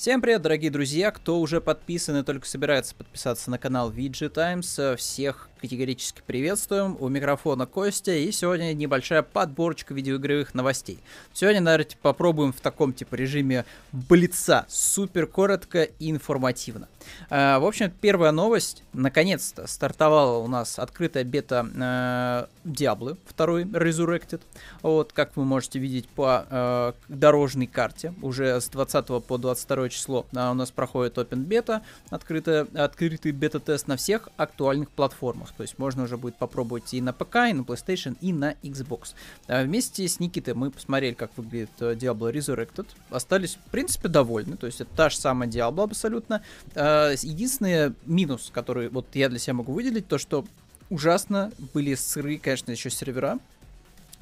Всем привет, дорогие друзья! Кто уже подписан и только собирается подписаться на канал VG Times, э, всех категорически приветствуем. У микрофона Костя, и сегодня небольшая подборочка видеоигровых новостей. Сегодня, наверное, попробуем в таком типа режиме блица, супер коротко и информативно. Э, в общем, первая новость. Наконец-то стартовала у нас открытая бета э, Diablo 2 Resurrected. Вот, как вы можете видеть по э, дорожной карте. Уже с 20 по 22 число а у нас проходит Open Beta, открытая, открытый бета-тест на всех актуальных платформах. То есть можно уже будет попробовать и на ПК, и на PlayStation, и на Xbox. А вместе с Никитой мы посмотрели, как выглядит э, Diablo Resurrected. Остались, в принципе, довольны. То есть это та же самая Diablo абсолютно. Э, единственный минус, который вот я для себя могу выделить, то что ужасно были сырые, конечно, еще сервера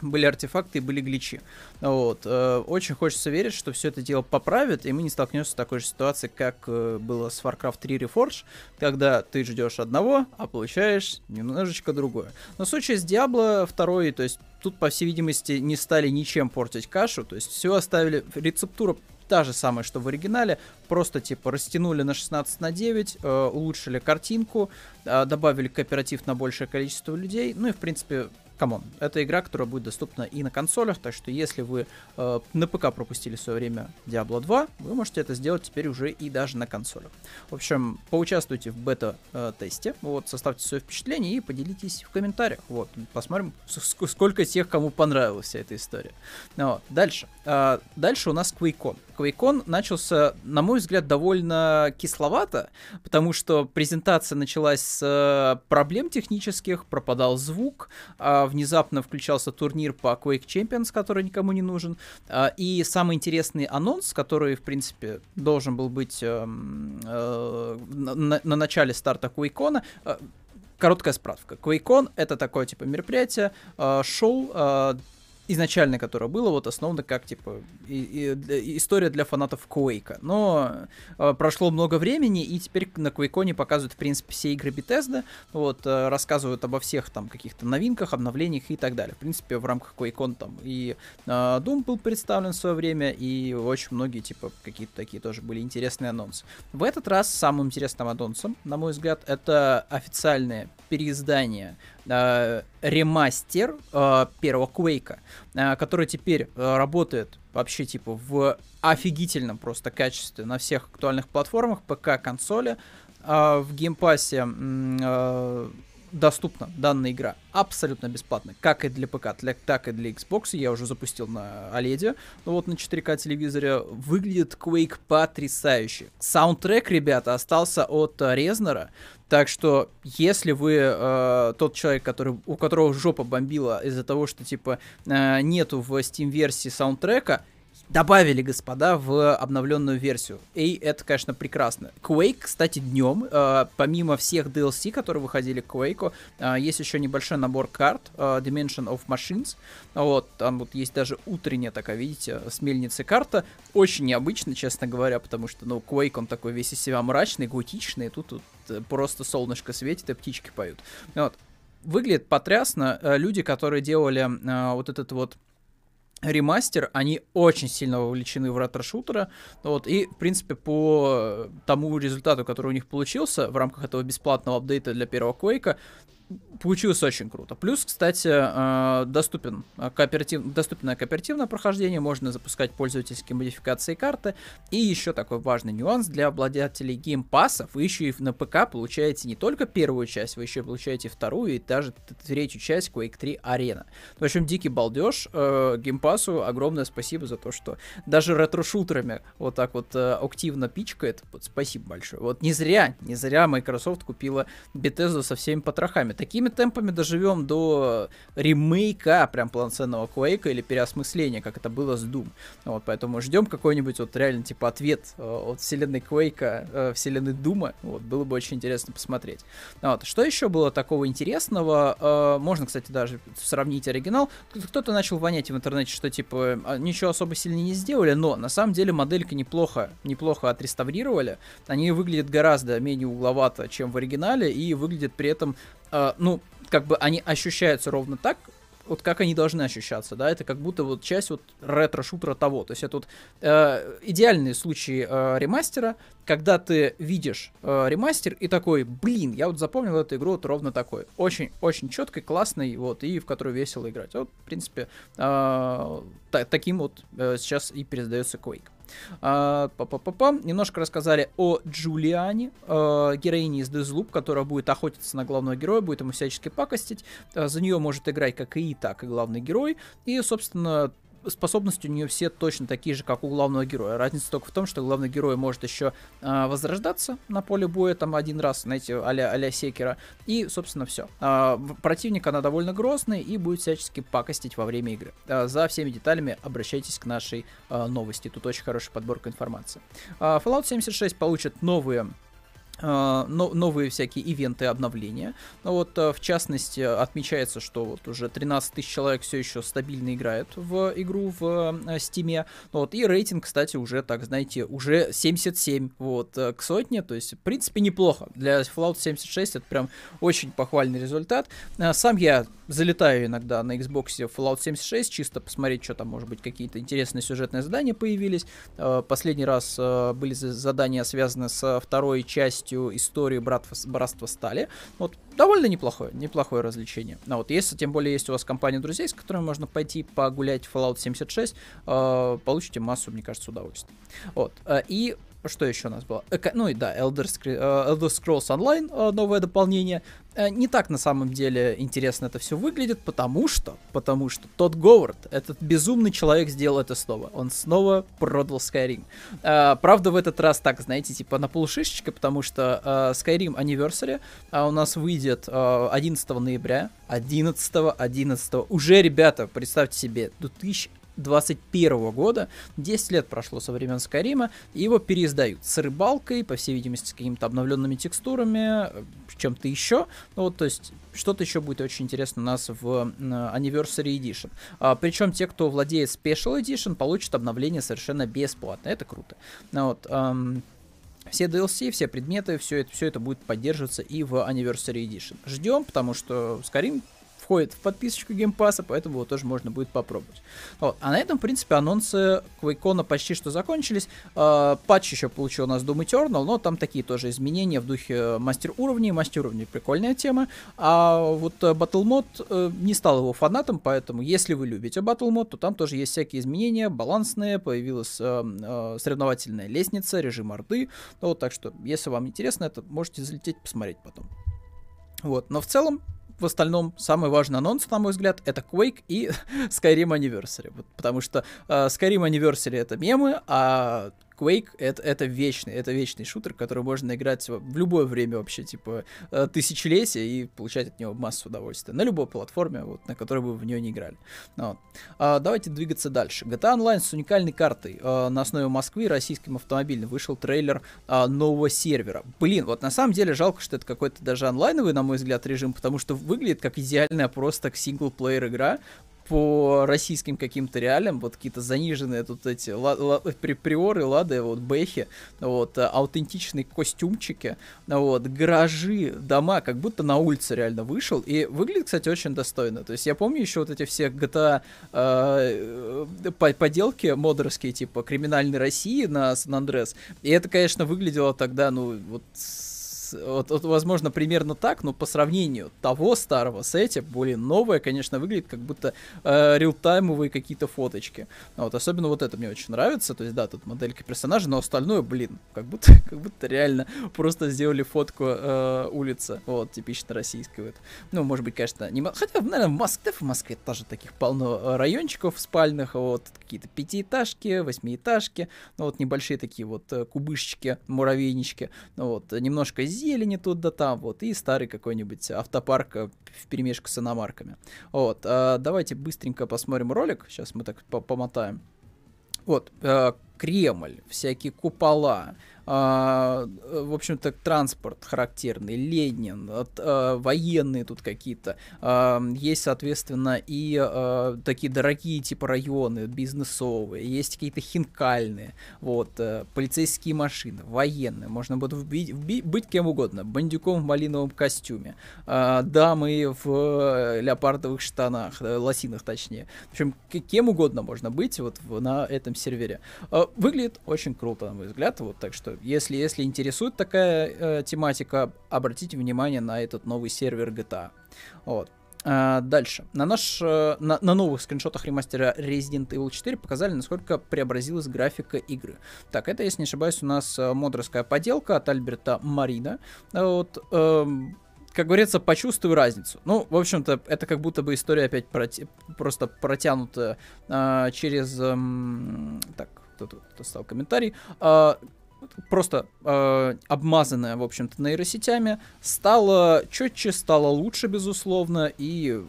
были артефакты и были гличи. Вот. Э, очень хочется верить, что все это дело поправит, и мы не столкнемся с такой же ситуацией, как э, было с Warcraft 3 Reforged, когда ты ждешь одного, а получаешь немножечко другое. Но в случае с Diablo 2, то есть тут, по всей видимости, не стали ничем портить кашу, то есть все оставили, рецептура та же самая, что в оригинале, просто типа растянули на 16 на 9, э, улучшили картинку, э, добавили кооператив на большее количество людей, ну и в принципе come on, это игра, которая будет доступна и на консолях, так что если вы э, на ПК пропустили в свое время Diablo 2, вы можете это сделать теперь уже и даже на консолях. В общем, поучаствуйте в бета-тесте, вот, составьте свое впечатление и поделитесь в комментариях, вот, посмотрим, сколько тех, кому понравилась вся эта история. Вот, дальше. Э, дальше у нас QuakeCon. QuakeCon начался, на мой взгляд, довольно кисловато, потому что презентация началась с э, проблем технических, пропадал звук, э, внезапно включался турнир по Quake Champions, который никому не нужен. А, и самый интересный анонс, который, в принципе, должен был быть эм, э, на, на начале старта QuakeCon, э, короткая справка. QuakeCon — это такое, типа, мероприятие, э, шоу изначально, которое было, вот основано как, типа, и, и, история для фанатов Quake. Но э, прошло много времени, и теперь на Quake показывают, в принципе, все игры Bethesda, вот, э, рассказывают обо всех там каких-то новинках, обновлениях и так далее. В принципе, в рамках QuakeCon там и э, Doom был представлен в свое время, и очень многие, типа, какие-то такие тоже были интересные анонсы. В этот раз самым интересным анонсом, на мой взгляд, это официальное переиздание э, ремастер э, первого Квейка, э, который теперь э, работает вообще типа в офигительном просто качестве на всех актуальных платформах, ПК, консоли. Э, в Game Pass е э, доступна данная игра абсолютно бесплатно, как и для ПК, так и для Xbox. Я уже запустил на OLED, ну вот на 4К телевизоре. Выглядит Quake потрясающе. Саундтрек, ребята, остался от Резнера, так что, если вы э, тот человек, который, у которого жопа бомбила из-за того, что, типа, э, нету в Steam-версии саундтрека, добавили, господа, в обновленную версию. И это, конечно, прекрасно. Quake, кстати, днем, э, помимо всех DLC, которые выходили к Quake, э, есть еще небольшой набор карт э, Dimension of Machines. Вот, там вот есть даже утренняя такая, видите, с мельницы карта. Очень необычно, честно говоря, потому что, ну, Quake, он такой весь из себя мрачный, готичный, тут, тут просто солнышко светит и птички поют. Вот. Выглядит потрясно. Люди, которые делали вот этот вот ремастер, они очень сильно вовлечены в ретро-шутера, вот, и, в принципе, по тому результату, который у них получился в рамках этого бесплатного апдейта для первого Quake, получилось очень круто. Плюс, кстати, э, доступен кооператив, доступное кооперативное прохождение, можно запускать пользовательские модификации карты. И еще такой важный нюанс для обладателей геймпасов. Вы еще и на ПК получаете не только первую часть, вы еще получаете вторую и даже третью часть Quake 3 Arena. В общем, дикий балдеж. Э, геймпасу огромное спасибо за то, что даже ретро-шутерами вот так вот э, активно пичкает. Вот, спасибо большое. Вот не зря, не зря Microsoft купила Bethesda со всеми потрохами такими темпами доживем до ремейка прям полноценного Quake или переосмысления, как это было с Doom. Вот, поэтому ждем какой-нибудь вот реально типа ответ э, от вселенной Quake, э, вселенной Дума. Вот, было бы очень интересно посмотреть. Вот, что еще было такого интересного? Э, можно, кстати, даже сравнить оригинал. Кто-то начал вонять в интернете, что типа а, ничего особо сильно не сделали, но на самом деле моделька неплохо, неплохо отреставрировали. Они выглядят гораздо менее угловато, чем в оригинале, и выглядят при этом ну, как бы они ощущаются ровно так, вот как они должны ощущаться, да, это как будто вот часть вот ретро-шутера того, то есть это вот э, идеальный случай э, ремастера, когда ты видишь э, ремастер и такой, блин, я вот запомнил эту игру вот ровно такой, очень-очень четкий, классный, вот, и в которую весело играть. Вот, в принципе, э, та- таким вот э, сейчас и передается Quake. А, па -па -па. Немножко рассказали о Джулиане, э, героине из Deathloop, которая будет охотиться на главного героя, будет ему всячески пакостить. Э, за нее может играть как и так, и главный герой. И, собственно, способности у нее все точно такие же, как у главного героя. Разница только в том, что главный герой может еще э, возрождаться на поле боя там один раз, знаете, а-ля, а Секера. И, собственно, все. Э, противник, она довольно грозный и будет всячески пакостить во время игры. Э, за всеми деталями обращайтесь к нашей э, новости. Тут очень хорошая подборка информации. Э, Fallout 76 получит новые но, новые всякие ивенты обновления. Ну вот, uh, в частности, отмечается, что вот уже 13 тысяч человек все еще стабильно играют в игру в uh, Steam. Вот, и рейтинг, кстати, уже, так знаете, уже 77 вот, к сотне. То есть, в принципе, неплохо. Для Fallout 76 это прям очень похвальный результат. Сам я залетаю иногда на Xbox Fallout 76, чисто посмотреть, что там, может быть, какие-то интересные сюжетные задания появились. Последний раз были задания, связанные со второй частью истории Братства, Братства Стали. Вот, довольно неплохое, неплохое развлечение. А вот если, тем более, есть у вас компания друзей, с которыми можно пойти погулять в Fallout 76, получите массу, мне кажется, удовольствия. Вот, и что еще у нас было? Эко, ну и да, Elder, Elder Scrolls Online, новое дополнение. Не так на самом деле интересно это все выглядит, потому что, потому что тот Говард, этот безумный человек сделал это снова. Он снова продал Skyrim. Правда, в этот раз так, знаете, типа на полушишечке, потому что Skyrim Anniversary у нас выйдет 11 ноября. 11 11 уже, ребята, представьте себе, 2000 2021 года, 10 лет прошло со времен Скарима, и его переиздают с рыбалкой, по всей видимости, с какими-то обновленными текстурами, чем-то еще. Ну, вот, то есть что-то еще будет очень интересно у нас в Anniversary Edition. А, причем те, кто владеет Special Edition, получат обновление совершенно бесплатно. Это круто. Ну, вот, эм, все DLC, все предметы, все это, все это будет поддерживаться и в Anniversary Edition. Ждем, потому что Skyrim входит в подписочку Game Pass а, поэтому его тоже можно будет попробовать. Вот. А на этом, в принципе, анонсы QuakeCon а почти что закончились. Э, патч еще получил у нас Doom Eternal, но там такие тоже изменения в духе мастер уровней. Мастер уровней прикольная тема. А вот Battle Mod э, не стал его фанатом, поэтому если вы любите Battle Mod, то там тоже есть всякие изменения, балансные, появилась э, э, соревновательная лестница, режим орды. Ну, вот, так что, если вам интересно, это можете залететь посмотреть потом. Вот, но в целом в остальном самый важный анонс, на мой взгляд, это Quake и Skyrim Anniversary. Вот, потому что э, Skyrim Anniversary это мемы, а Quake это, это вечный, это вечный шутер, который можно играть в любое время вообще, типа э, тысячелетия и получать от него массу удовольствия на любой платформе, вот, на которой вы в нее не играли. Ну вот. А, давайте двигаться дальше. GTA Online с уникальной картой а, на основе Москвы российским автомобилем вышел трейлер а, нового сервера. Блин, вот на самом деле жалко, что это какой-то даже онлайновый, на мой взгляд, режим, потому что выглядит как идеальная просто синглплеер игра, по российским каким-то реалиям, вот какие-то заниженные тут эти ла, ла, при, приоры, лады, вот бэхи, вот, э, аутентичные костюмчики, вот, гаражи, дома, как будто на улице реально вышел, и выглядит, кстати, очень достойно, то есть я помню еще вот эти все GTA э, поделки модерские, типа Криминальной России на Сан-Андрес, и это, конечно, выглядело тогда, ну, вот вот, вот, возможно, примерно так, но по сравнению того старого с этим, более новое, конечно, выглядит как будто э, реалтаймовые какие-то фоточки. Вот, особенно вот это мне очень нравится, то есть, да, тут моделька персонажа, но остальное, блин, как будто, как будто реально просто сделали фотку э, улицы, вот, типично российской. Вот. Ну, может быть, конечно, не... Хотя, наверное, в Москве, в Москве тоже таких полно э, райончиков спальных, вот, какие-то пятиэтажки, восьмиэтажки, ну, вот, небольшие такие вот э, кубышечки, муравейнички, ну, вот, немножко зелени тут да там, вот, и старый какой-нибудь автопарк э, в перемешку с иномарками. Вот, а, давайте быстренько посмотрим ролик, сейчас мы так помотаем. Вот, э, Кремль, всякие купола, а, в общем-то, транспорт характерный, Ленин, а, военные тут какие-то. А, есть, соответственно, и а, такие дорогие типа районы, бизнесовые, есть какие-то хинкальные, вот, а, полицейские машины, военные, можно будет вбить, вбить, быть кем угодно, бандюком в малиновом костюме, а, дамы в э, леопардовых штанах, э, лосинах точнее. В общем, кем угодно можно быть вот на этом сервере. А, выглядит очень круто, на мой взгляд, вот, так что если, если интересует такая э, тематика, обратите внимание на этот новый сервер GTA. Вот. А, дальше. На, наш, э, на, на новых скриншотах ремастера Resident Evil 4 показали, насколько преобразилась графика игры. Так, это, если не ошибаюсь, у нас э, модерская поделка от Альберта Марина. Вот, эм, как говорится, почувствую разницу. Ну, в общем-то, это как будто бы история опять проти- просто протянута э, через... Э, так, тут стал комментарий. Э, просто э, обмазанная, в общем-то, нейросетями, стало четче, стало лучше, безусловно, и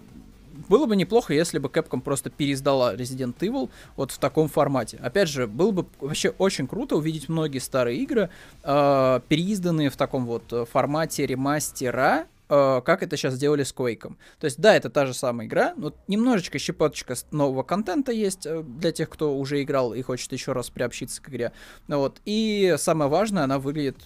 было бы неплохо, если бы Capcom просто переиздала Resident Evil вот в таком формате. Опять же, было бы вообще очень круто увидеть многие старые игры, э, переизданные в таком вот формате ремастера, э, как это сейчас сделали с Quake. То есть, да, это та же самая игра, но немножечко щепоточка нового контента есть э, для тех, кто уже играл и хочет еще раз приобщиться к игре. Вот. И самое важное, она выглядит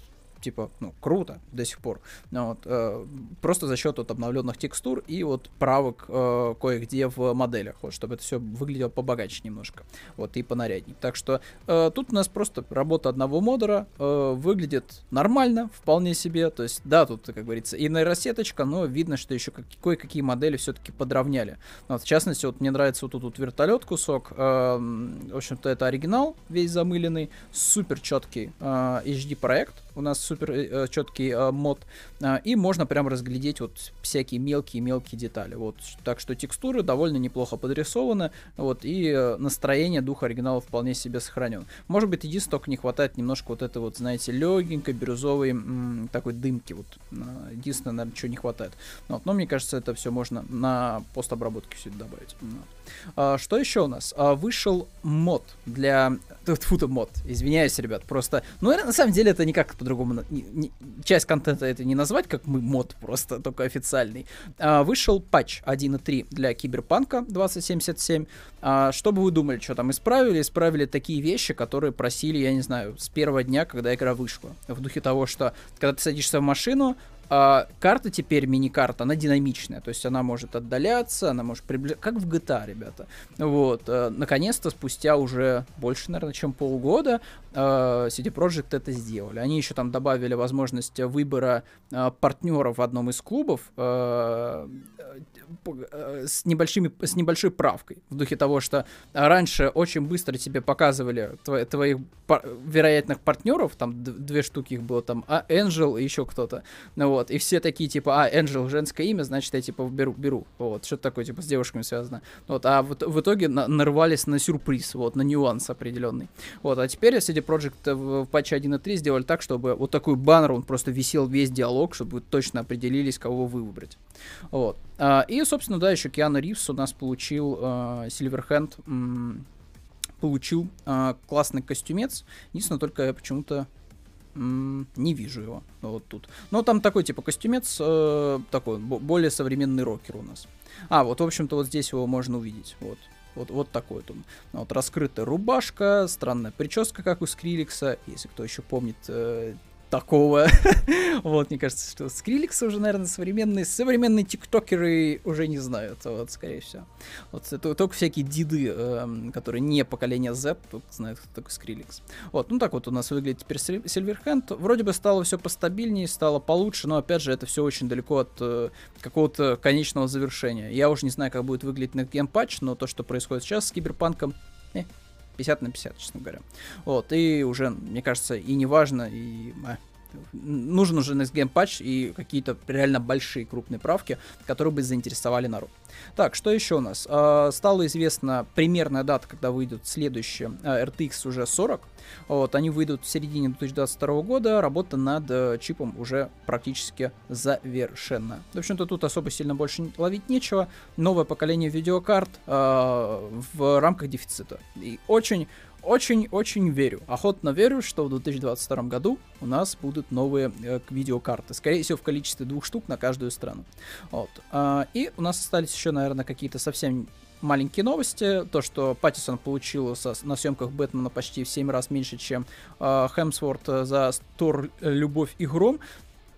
типа, ну, круто до сих пор. Ну, вот, э, просто за счет вот обновленных текстур и вот правок э, кое-где в моделях, вот, чтобы это все выглядело побогаче немножко, вот, и понаряднее. Так что э, тут у нас просто работа одного модера э, выглядит нормально, вполне себе, то есть, да, тут, как говорится, и нейросеточка, но видно, что еще как, кое-какие модели все-таки подровняли. Вот, в частности, вот мне нравится вот тут вот вертолет кусок, э, в общем-то, это оригинал, весь замыленный, супер четкий э, HD проект, у нас супер э, четкий э, мод, э, и можно прям разглядеть вот всякие мелкие-мелкие детали. Вот, так что текстуры довольно неплохо подрисованы, вот, и э, настроение духа оригинала вполне себе сохранен. Может быть, единственное, только не хватает немножко вот этой вот, знаете, легенькой, бирюзовой м, такой дымки, вот, единственное, наверное, чего не хватает. Вот, но мне кажется, это все можно на постобработке все это добавить. Вот. А, что еще у нас? А, вышел мод для... Фута мод, извиняюсь, ребят, просто... Ну, на самом деле, это никак по-другому... Не, часть контента это не назвать, как мы мод просто, только официальный. А, вышел патч 1.3 для Киберпанка 2077. А, что бы вы думали, что там исправили? Исправили такие вещи, которые просили, я не знаю, с первого дня, когда игра вышла. В духе того, что когда ты садишься в машину, а, карта теперь, мини-карта, она динамичная, то есть она может отдаляться, она может приближаться, как в GTA, ребята. Вот, а, наконец-то, спустя уже больше, наверное, чем полгода, а, CD Projekt это сделали. Они еще там добавили возможность выбора а, партнеров в одном из клубов, а, Э, с, небольшими, с небольшой правкой. В духе того, что раньше очень быстро тебе показывали твои, твоих пар- вероятных партнеров, там две штуки их было, там, а Энджел и еще кто-то. Ну вот, и все такие, типа, а, Энджел женское имя, значит, я, типа, беру, беру. Вот, что-то такое, типа, с девушками связано. Вот, а в, в итоге на, нарвались на сюрприз, вот, на нюанс определенный. Вот, а теперь CD Projekt в, в патче 1.3 сделали так, чтобы вот такой баннер, он просто висел весь диалог, чтобы точно определились, кого вы выбрать. Вот. А, и, собственно, да, еще Киану Ривз у нас получил Сильверхенд, получил а, классный костюмец. Единственное, только почему-то не вижу его вот тут. Но там такой типа костюмец, э, такой более современный рокер у нас. А, вот, в общем-то, вот здесь его можно увидеть. Вот. Вот, вот такой вот он. Вот раскрытая рубашка, странная прическа, как у Скриликса. Если кто еще помнит э, такого. вот, мне кажется, что Skrillex уже, наверное, современные, современные тиктокеры уже не знают, вот, скорее всего. Вот, это только всякие диды, э, которые не поколение Z, тут знают, кто такой Skrillex. Вот, ну так вот у нас выглядит теперь Silverhand. Вроде бы стало все постабильнее, стало получше, но, опять же, это все очень далеко от э, какого-то конечного завершения. Я уже не знаю, как будет выглядеть на геймпатч, но то, что происходит сейчас с Киберпанком, э, 50 на 50, честно говоря. Вот, и уже, мне кажется, и не важно, и а, нужен уже Next Game патч и какие-то реально большие крупные правки, которые бы заинтересовали народ. Так, что еще у нас? Э, стало известна примерная дата, когда выйдут следующие э, RTX уже 40. Вот, они выйдут в середине 2022 года. Работа над э, чипом уже практически завершена. В общем-то, тут особо сильно больше ловить нечего. Новое поколение видеокарт э, в рамках дефицита. И очень очень-очень верю, охотно верю, что в 2022 году у нас будут новые э, видеокарты. Скорее всего, в количестве двух штук на каждую страну. Вот. А, и у нас остались еще, наверное, какие-то совсем маленькие новости. То, что Паттисон получил со, на съемках Бэтмена почти в 7 раз меньше, чем э, Хемсворт за Тор «Любовь и гром»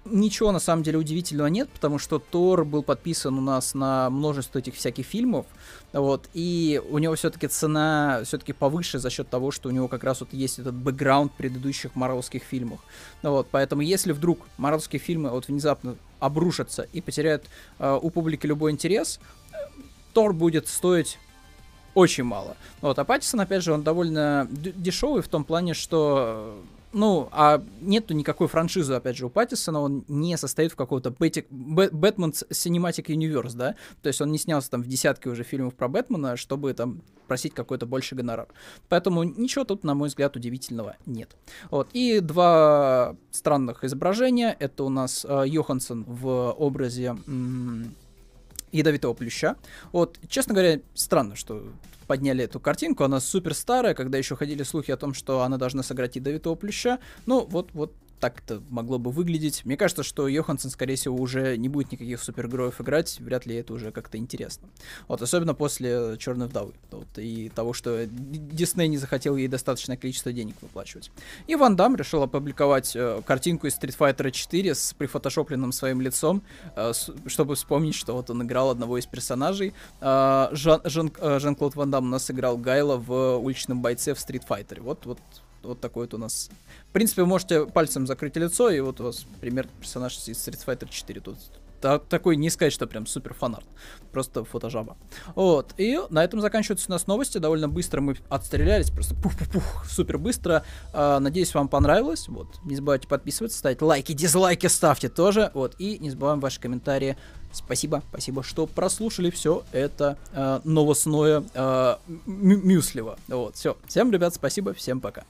ничего на самом деле удивительного нет, потому что Тор был подписан у нас на множество этих всяких фильмов, вот, и у него все-таки цена все-таки повыше за счет того, что у него как раз вот есть этот бэкграунд предыдущих марвелских фильмов. Вот, поэтому если вдруг марвелские фильмы вот внезапно обрушатся и потеряют э, у публики любой интерес, Тор будет стоить очень мало. Вот, а Паттисон, опять же, он довольно дешевый в том плане, что ну, а нету никакой франшизы, опять же, у Паттисона, он не состоит в какого-то Бэтмен Cinematic Universe, да, то есть он не снялся там в десятке уже фильмов про Бэтмена, чтобы там просить какой-то больше гонорар. Поэтому ничего тут, на мой взгляд, удивительного нет. Вот, и два странных изображения, это у нас э, Йоханссон в образе ядовитого плюща. Вот, честно говоря, странно, что подняли эту картинку. Она супер старая, когда еще ходили слухи о том, что она должна сыграть ядовитого плюща. Ну, вот, вот так это могло бы выглядеть. Мне кажется, что Йоханссон, скорее всего, уже не будет никаких супергероев играть, вряд ли это уже как-то интересно. Вот, особенно после Черной вдовы. Вот, и того, что Дисней не захотел ей достаточное количество денег выплачивать. И Ван Дам решил опубликовать э, картинку из Street Fighter 4 с прифотошопленным своим лицом, э, с, чтобы вспомнить, что вот он играл одного из персонажей. Э, Жан, Жан, э, Жан-Клод Ван Дам у нас играл Гайла в уличном бойце в Street Fighter. Вот, вот вот такой вот у нас. В принципе, вы можете пальцем закрыть лицо, и вот у вас пример персонаж из Street Fighter 4. Тут та, такой не сказать, что прям супер фанарт. Просто фотожаба. Вот. И на этом заканчиваются у нас новости. Довольно быстро мы отстрелялись. Просто пух-пух-пух. Супер быстро. А, надеюсь, вам понравилось. Вот. Не забывайте подписываться, ставить лайки, дизлайки ставьте тоже. Вот. И не забываем ваши комментарии. Спасибо, спасибо, что прослушали все это э, новостное э, мюсливо. Вот, все. Всем, ребят, спасибо, всем пока.